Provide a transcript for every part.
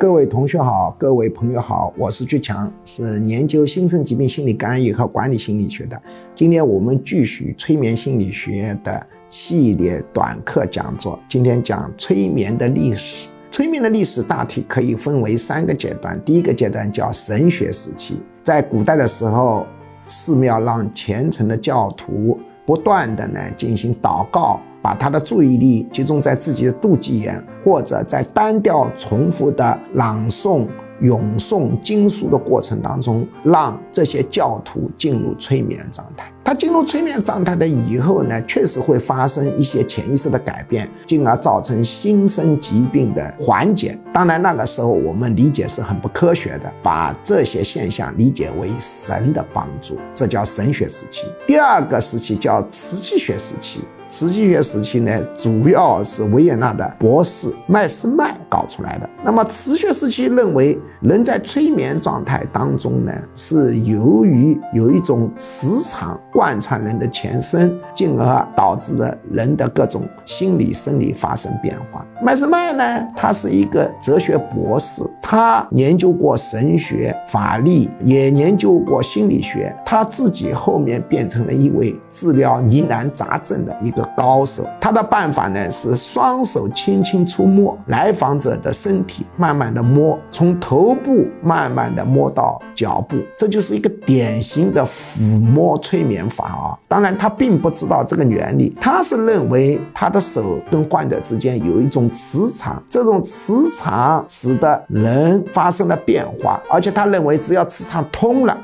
各位同学好，各位朋友好，我是巨强，是研究新生疾病心理干预和管理心理学的。今天我们继续催眠心理学的系列短课讲座，今天讲催眠的历史。催眠的历史大体可以分为三个阶段，第一个阶段叫神学时期，在古代的时候，寺庙让虔诚的教徒不断的呢进行祷告。把他的注意力集中在自己的肚脐眼，或者在单调重复的朗诵、咏诵经书的过程当中，让这些教徒进入催眠状态。他进入催眠状态的以后呢，确实会发生一些潜意识的改变，进而造成心身疾病的缓解。当然，那个时候我们理解是很不科学的，把这些现象理解为神的帮助，这叫神学时期。第二个时期叫瓷器学时期。磁气学时期呢，主要是维也纳的博士麦斯麦搞出来的。那么磁学时期认为，人在催眠状态当中呢，是由于有一种磁场贯穿人的全身，进而导致了人的各种心理生理发生变化。麦斯麦呢，他是一个哲学博士，他研究过神学、法律，也研究过心理学。他自己后面变成了一位治疗疑难杂症的一个。高手，他的办法呢是双手轻轻触摸来访者的身体，慢慢的摸，从头部慢慢的摸到脚部，这就是一个典型的抚摸催眠法啊。当然，他并不知道这个原理，他是认为他的手跟患者之间有一种磁场，这种磁场使得人发生了变化，而且他认为只要磁场通了，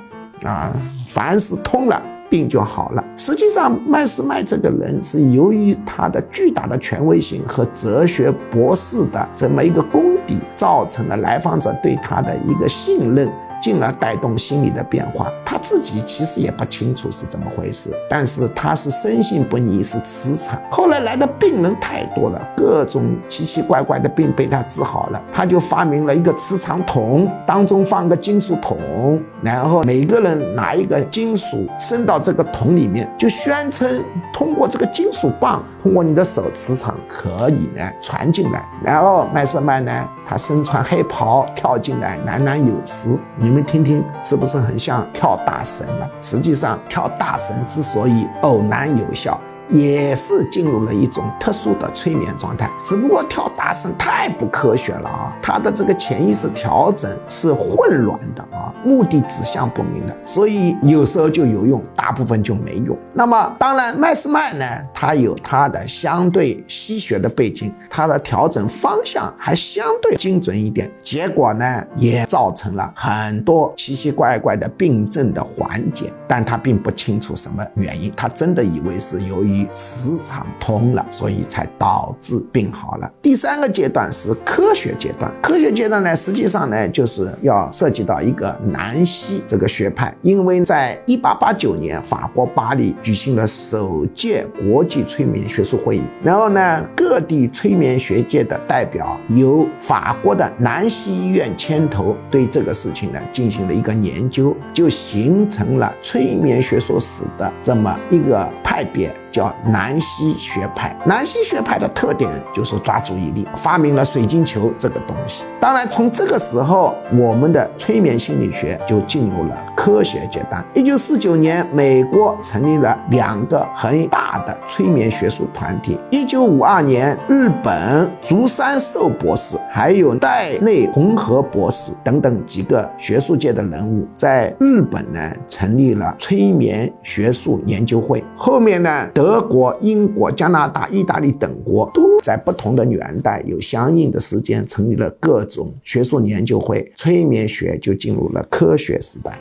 啊，凡是通了。病就好了。实际上，麦斯麦这个人是由于他的巨大的权威性和哲学博士的这么一个功底，造成了来访者对他的一个信任。进而带动心理的变化，他自己其实也不清楚是怎么回事，但是他是深信不疑是磁场。后来来的病人太多了，各种奇奇怪怪的病被他治好了，他就发明了一个磁场桶，当中放个金属桶，然后每个人拿一个金属伸到这个桶里面，就宣称通过这个金属棒，通过你的手磁场可以呢传进来，然后麦瑟曼呢，他身穿黑袍跳进来，喃喃有词。你们听听，是不是很像跳大神了？实际上，跳大神之所以偶然有效。也是进入了一种特殊的催眠状态，只不过跳大神太不科学了啊！他的这个潜意识调整是混乱的啊，目的指向不明的，所以有时候就有用，大部分就没用。那么当然，麦斯曼呢，他有他的相对西学的背景，他的调整方向还相对精准一点，结果呢，也造成了很多奇奇怪怪的病症的缓解，但他并不清楚什么原因，他真的以为是由于。磁场通了，所以才导致病好了。第三个阶段是科学阶段，科学阶段呢，实际上呢，就是要涉及到一个南希这个学派，因为在一八八九年，法国巴黎举行了首届国际催眠学术会议，然后呢，各地催眠学界的代表由法国的南希医院牵头，对这个事情呢进行了一个研究，就形成了催眠学术史的这么一个派别。叫南希学派，南希学派的特点就是抓注意力，发明了水晶球这个东西。当然，从这个时候，我们的催眠心理学就进入了科学阶段。一九四九年，美国成立了两个很大的催眠学术团体。一九五二年，日本竹山寿博士，还有代内红和博士等等几个学术界的人物，在日本呢成立了催眠学术研究会。后面呢，德德国、英国、加拿大、意大利等国都在不同的年代有相应的时间成立了各种学术研究会，催眠学就进入了科学时代。